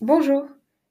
Bonjour,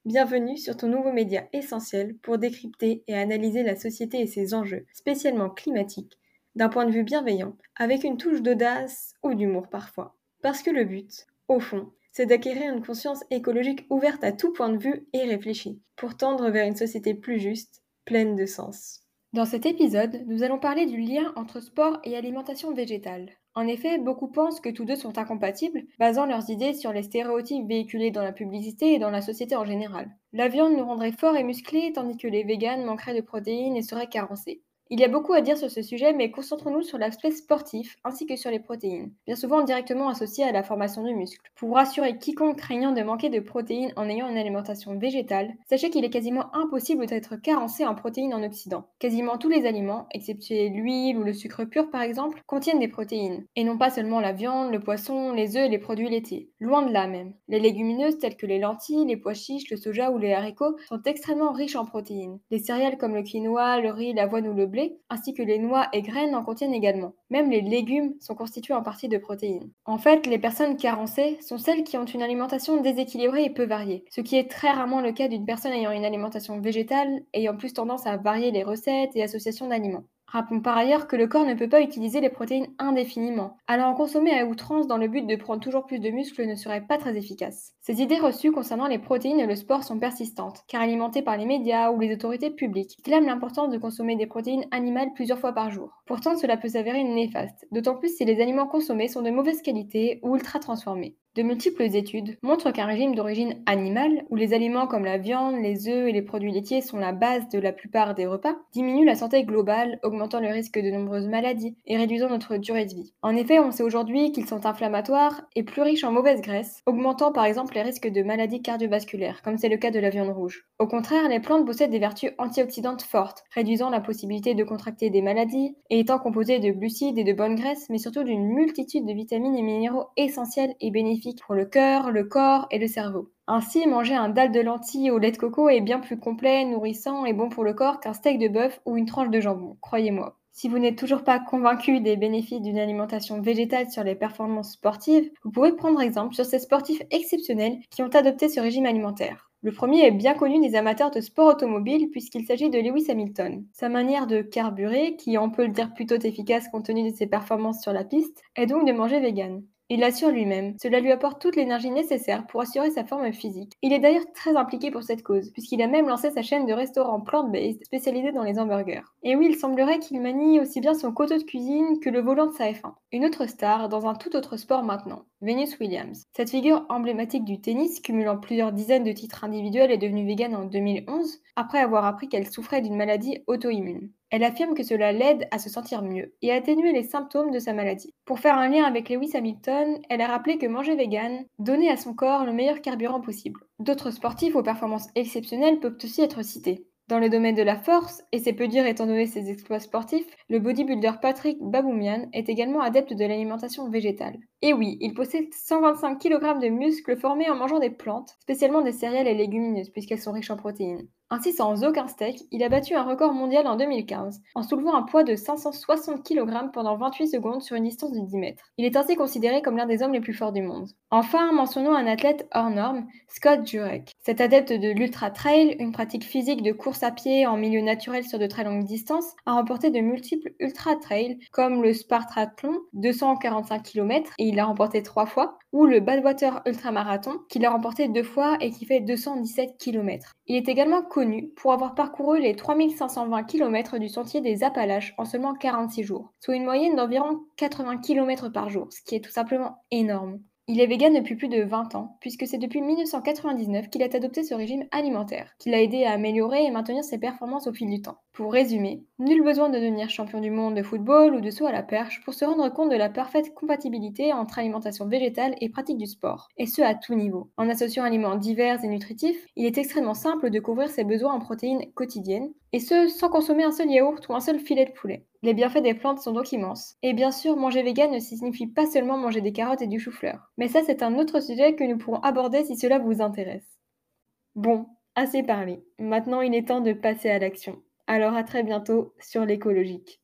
bienvenue sur ton nouveau média essentiel pour décrypter et analyser la société et ses enjeux, spécialement climatiques, d'un point de vue bienveillant, avec une touche d'audace ou d'humour parfois. Parce que le but, au fond, c'est d'acquérir une conscience écologique ouverte à tout point de vue et réfléchie, pour tendre vers une société plus juste, pleine de sens. Dans cet épisode, nous allons parler du lien entre sport et alimentation végétale. En effet, beaucoup pensent que tous deux sont incompatibles, basant leurs idées sur les stéréotypes véhiculés dans la publicité et dans la société en général. La viande nous rendrait forts et musclés, tandis que les véganes manqueraient de protéines et seraient carencés. Il y a beaucoup à dire sur ce sujet, mais concentrons-nous sur l'aspect sportif ainsi que sur les protéines, bien souvent directement associées à la formation du muscle. Pour rassurer quiconque craignant de manquer de protéines en ayant une alimentation végétale, sachez qu'il est quasiment impossible d'être carencé en protéines en Occident. Quasiment tous les aliments, excepté l'huile ou le sucre pur par exemple, contiennent des protéines, et non pas seulement la viande, le poisson, les œufs et les produits laitiers. Loin de là même. Les légumineuses telles que les lentilles, les pois chiches, le soja ou les haricots sont extrêmement riches en protéines. Les céréales comme le quinoa, le riz, l'avoine ou le blé ainsi que les noix et graines en contiennent également. Même les légumes sont constitués en partie de protéines. En fait, les personnes carencées sont celles qui ont une alimentation déséquilibrée et peu variée, ce qui est très rarement le cas d'une personne ayant une alimentation végétale, ayant plus tendance à varier les recettes et associations d'aliments. Rappelons par ailleurs que le corps ne peut pas utiliser les protéines indéfiniment, alors en consommer à outrance dans le but de prendre toujours plus de muscles ne serait pas très efficace. Ces idées reçues concernant les protéines et le sport sont persistantes, car alimentées par les médias ou les autorités publiques, qui clament l'importance de consommer des protéines animales plusieurs fois par jour. Pourtant, cela peut s'avérer néfaste, d'autant plus si les aliments consommés sont de mauvaise qualité ou ultra transformés. De multiples études montrent qu'un régime d'origine animale, où les aliments comme la viande, les œufs et les produits laitiers sont la base de la plupart des repas, diminue la santé globale, augmentant le risque de nombreuses maladies et réduisant notre durée de vie. En effet, on sait aujourd'hui qu'ils sont inflammatoires et plus riches en mauvaises graisses, augmentant par exemple les risques de maladies cardiovasculaires, comme c'est le cas de la viande rouge. Au contraire, les plantes possèdent des vertus antioxydantes fortes, réduisant la possibilité de contracter des maladies et étant composées de glucides et de bonnes graisses, mais surtout d'une multitude de vitamines et minéraux essentiels et bénéfiques pour le cœur, le corps et le cerveau. Ainsi, manger un dalle de lentilles au lait de coco est bien plus complet, nourrissant et bon pour le corps qu'un steak de bœuf ou une tranche de jambon, croyez-moi. Si vous n'êtes toujours pas convaincu des bénéfices d'une alimentation végétale sur les performances sportives, vous pouvez prendre exemple sur ces sportifs exceptionnels qui ont adopté ce régime alimentaire. Le premier est bien connu des amateurs de sport automobile puisqu'il s'agit de Lewis Hamilton. Sa manière de carburer, qui on peut le dire plutôt efficace compte tenu de ses performances sur la piste, est donc de manger vegan. Il l'assure lui-même, cela lui apporte toute l'énergie nécessaire pour assurer sa forme physique. Il est d'ailleurs très impliqué pour cette cause, puisqu'il a même lancé sa chaîne de restaurants plant-based spécialisée dans les hamburgers. Et oui, il semblerait qu'il manie aussi bien son couteau de cuisine que le volant de sa F1. Une autre star dans un tout autre sport maintenant, Venus Williams. Cette figure emblématique du tennis, cumulant plusieurs dizaines de titres individuels, est devenue végane en 2011, après avoir appris qu'elle souffrait d'une maladie auto-immune. Elle affirme que cela l'aide à se sentir mieux et à atténuer les symptômes de sa maladie. Pour faire un lien avec Lewis Hamilton, elle a rappelé que manger vegan donnait à son corps le meilleur carburant possible. D'autres sportifs aux performances exceptionnelles peuvent aussi être cités. Dans le domaine de la force, et c'est peu dire étant donné ses exploits sportifs, le bodybuilder Patrick Baboumian est également adepte de l'alimentation végétale. Et oui, il possède 125 kg de muscles formés en mangeant des plantes, spécialement des céréales et légumineuses puisqu'elles sont riches en protéines. Ainsi, sans aucun steak, il a battu un record mondial en 2015, en soulevant un poids de 560 kg pendant 28 secondes sur une distance de 10 mètres. Il est ainsi considéré comme l'un des hommes les plus forts du monde. Enfin, mentionnons un athlète hors norme, Scott Jurek. Cet adepte de l'ultra trail, une pratique physique de course à pied en milieu naturel sur de très longues distances, a remporté de multiples ultra trails comme le Spartathlon, 245 km, et il a remporté trois fois, ou le Badwater Ultramarathon, qu'il a remporté deux fois et qui fait 217 km. Il est également connu pour avoir parcouru les 3520 km du sentier des Appalaches en seulement 46 jours, soit une moyenne d'environ 80 km par jour, ce qui est tout simplement énorme. Il est vegan depuis plus de 20 ans, puisque c'est depuis 1999 qu'il a adopté ce régime alimentaire, qui l'a aidé à améliorer et maintenir ses performances au fil du temps. Pour résumer, nul besoin de devenir champion du monde de football ou de saut à la perche pour se rendre compte de la parfaite compatibilité entre alimentation végétale et pratique du sport, et ce à tout niveau. En associant aliments divers et nutritifs, il est extrêmement simple de couvrir ses besoins en protéines quotidiennes, et ce sans consommer un seul yaourt ou un seul filet de poulet. Les bienfaits des plantes sont donc immenses. Et bien sûr, manger vegan ne signifie pas seulement manger des carottes et du chou-fleur. Mais ça, c'est un autre sujet que nous pourrons aborder si cela vous intéresse. Bon, assez parlé. Maintenant, il est temps de passer à l'action. Alors à très bientôt sur l'écologique.